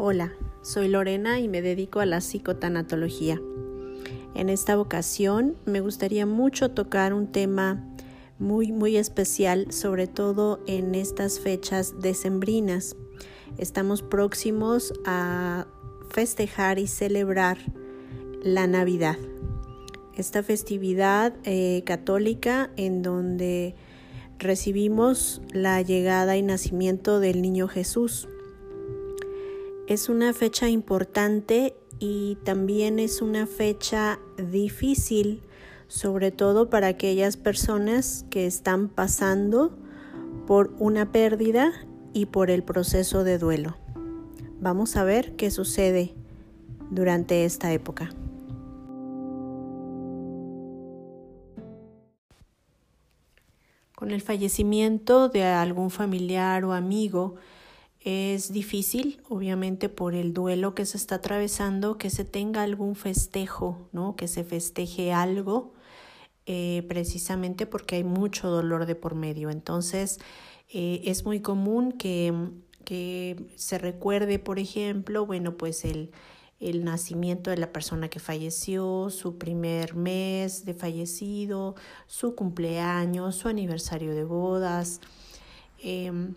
Hola, soy Lorena y me dedico a la psicotanatología. En esta ocasión me gustaría mucho tocar un tema muy muy especial, sobre todo en estas fechas decembrinas. Estamos próximos a festejar y celebrar la Navidad. Esta festividad eh, católica en donde recibimos la llegada y nacimiento del niño Jesús. Es una fecha importante y también es una fecha difícil, sobre todo para aquellas personas que están pasando por una pérdida y por el proceso de duelo. Vamos a ver qué sucede durante esta época. Con el fallecimiento de algún familiar o amigo es difícil, obviamente por el duelo que se está atravesando, que se tenga algún festejo, ¿no? Que se festeje algo, eh, precisamente porque hay mucho dolor de por medio. Entonces, eh, es muy común que, que se recuerde, por ejemplo, bueno, pues el, el nacimiento de la persona que falleció, su primer mes de fallecido, su cumpleaños, su aniversario de bodas. Em,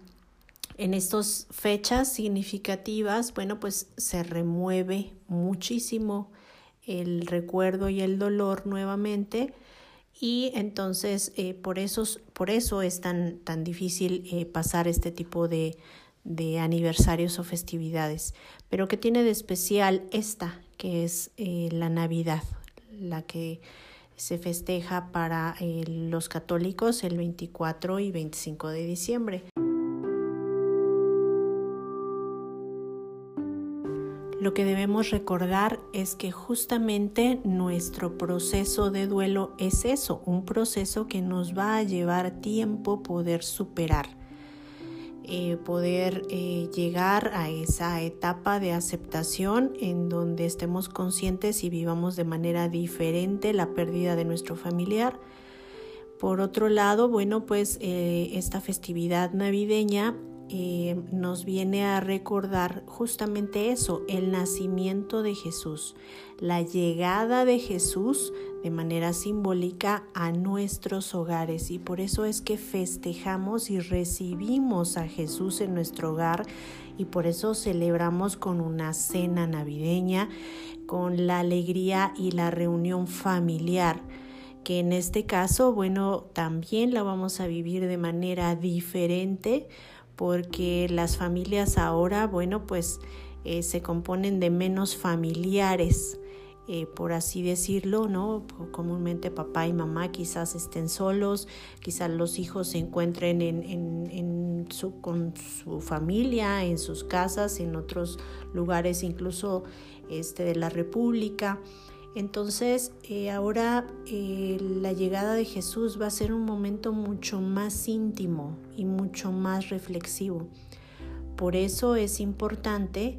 en estas fechas significativas, bueno, pues se remueve muchísimo el recuerdo y el dolor nuevamente y entonces eh, por, eso, por eso es tan, tan difícil eh, pasar este tipo de, de aniversarios o festividades. Pero ¿qué tiene de especial esta, que es eh, la Navidad, la que se festeja para los católicos el 24 y 25 de diciembre? Lo que debemos recordar es que justamente nuestro proceso de duelo es eso, un proceso que nos va a llevar tiempo poder superar eh, poder eh, llegar a esa etapa de aceptación en donde estemos conscientes y vivamos de manera diferente la pérdida de nuestro familiar. Por otro lado, bueno, pues eh, esta festividad navideña eh, nos viene a recordar justamente eso, el nacimiento de Jesús, la llegada de Jesús de manera simbólica a nuestros hogares. Y por eso es que festejamos y recibimos a Jesús en nuestro hogar y por eso celebramos con una cena navideña, con la alegría y la reunión familiar que en este caso, bueno, también la vamos a vivir de manera diferente porque las familias ahora, bueno, pues eh, se componen de menos familiares, eh, por así decirlo, ¿no? Comúnmente papá y mamá quizás estén solos, quizás los hijos se encuentren en, en, su, con su familia, en sus casas, en otros lugares incluso este, de la República. Entonces, eh, ahora eh, la llegada de Jesús va a ser un momento mucho más íntimo y mucho más reflexivo. Por eso es importante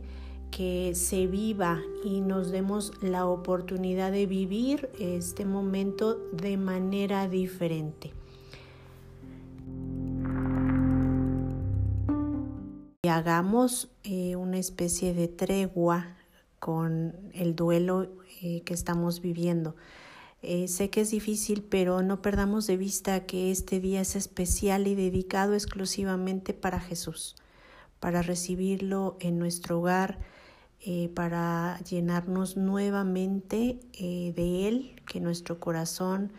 que se viva y nos demos la oportunidad de vivir este momento de manera diferente. Y hagamos eh, una especie de tregua con el duelo eh, que estamos viviendo. Eh, sé que es difícil, pero no perdamos de vista que este día es especial y dedicado exclusivamente para Jesús, para recibirlo en nuestro hogar, eh, para llenarnos nuevamente de Él, que nuestro corazón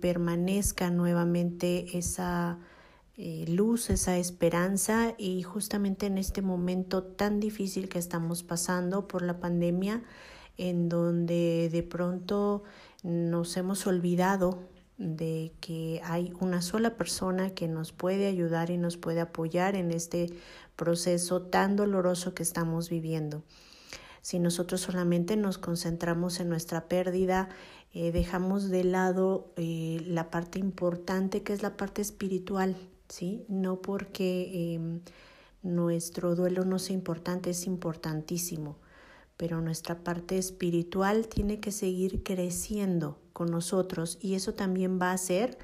permanezca nuevamente esa eh, luz, esa esperanza y justamente en este momento tan difícil que estamos pasando por la pandemia, en donde de pronto nos hemos olvidado de que hay una sola persona que nos puede ayudar y nos puede apoyar en este proceso tan doloroso que estamos viviendo. Si nosotros solamente nos concentramos en nuestra pérdida, eh, dejamos de lado eh, la parte importante que es la parte espiritual, ¿sí? No porque em, nuestro duelo no sea importante, es importantísimo, pero nuestra parte espiritual tiene que seguir creciendo con nosotros y eso también va a hacer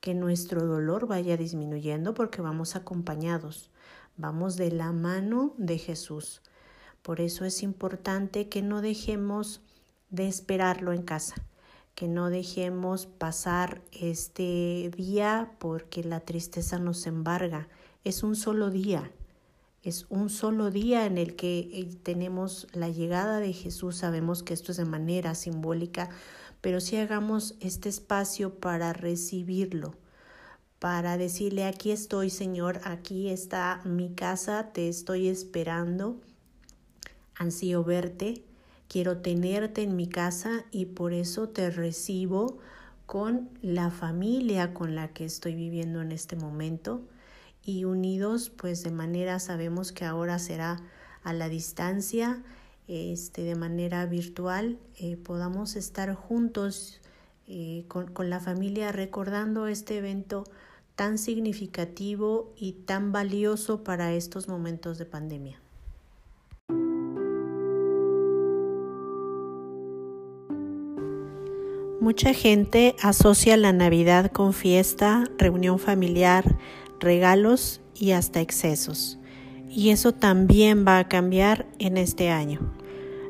que nuestro dolor vaya disminuyendo porque vamos acompañados, vamos de la mano de Jesús. Por eso es importante que no dejemos de esperarlo en casa, que no dejemos pasar este día porque la tristeza nos embarga. Es un solo día, es un solo día en el que eh, tenemos la llegada de Jesús. Sabemos que esto es de manera simbólica, pero si hagamos este espacio para recibirlo, para decirle, aquí estoy Señor, aquí está mi casa, te estoy esperando, ansío verte, quiero tenerte en mi casa y por eso te recibo con la familia con la que estoy viviendo en este momento y unidos pues de manera sabemos que ahora será a la distancia este, de manera virtual eh, podamos estar juntos eh, con, con la familia recordando este evento tan significativo y tan valioso para estos momentos de pandemia. Mucha gente asocia la Navidad con fiesta, reunión familiar, regalos y hasta excesos. Y eso también va a cambiar en este año.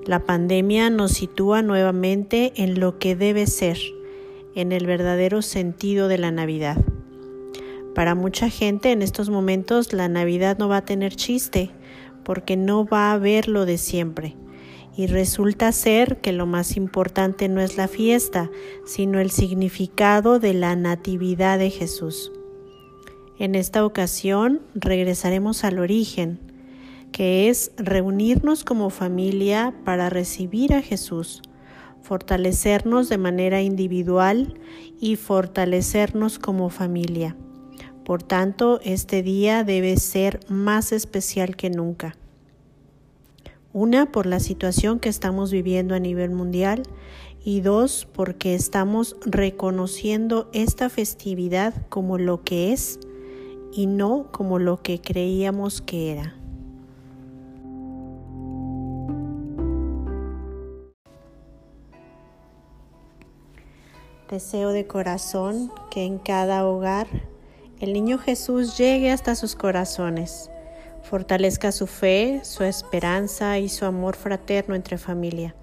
La pandemia nos sitúa nuevamente en lo que debe ser, en el verdadero sentido de la Navidad. Para mucha gente en estos momentos la Navidad no va a tener chiste porque no va a haber lo de siempre. Y resulta ser que lo más importante no es la fiesta, sino el significado de la natividad de Jesús. En esta ocasión regresaremos al origen, que es reunirnos como familia para recibir a Jesús, fortalecernos de manera individual y fortalecernos como familia. Por tanto, este día debe ser más especial que nunca. Una, por la situación que estamos viviendo a nivel mundial y dos, porque estamos reconociendo esta festividad como lo que es y no como lo que creíamos que era. Deseo de corazón que en cada hogar el niño Jesús llegue hasta sus corazones, fortalezca su fe, su esperanza y su amor fraterno entre familia.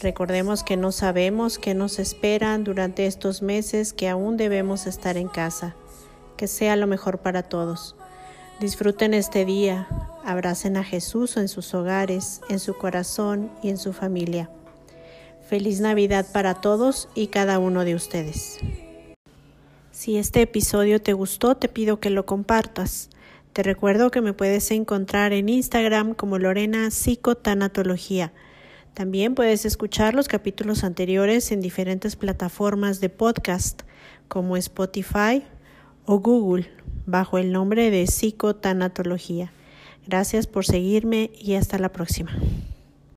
Recordemos que no sabemos qué nos esperan durante estos meses que aún debemos estar en casa que sea lo mejor para todos. Disfruten este día, abracen a Jesús en sus hogares, en su corazón y en su familia. Feliz Navidad para todos y cada uno de ustedes. Si este episodio te gustó, te pido que lo compartas. Te recuerdo que me puedes encontrar en Instagram como Lorena Psicotanatología. También puedes escuchar los capítulos anteriores en diferentes plataformas de podcast como Spotify, o Google bajo el nombre de psicotanatología. Gracias por seguirme y hasta la próxima.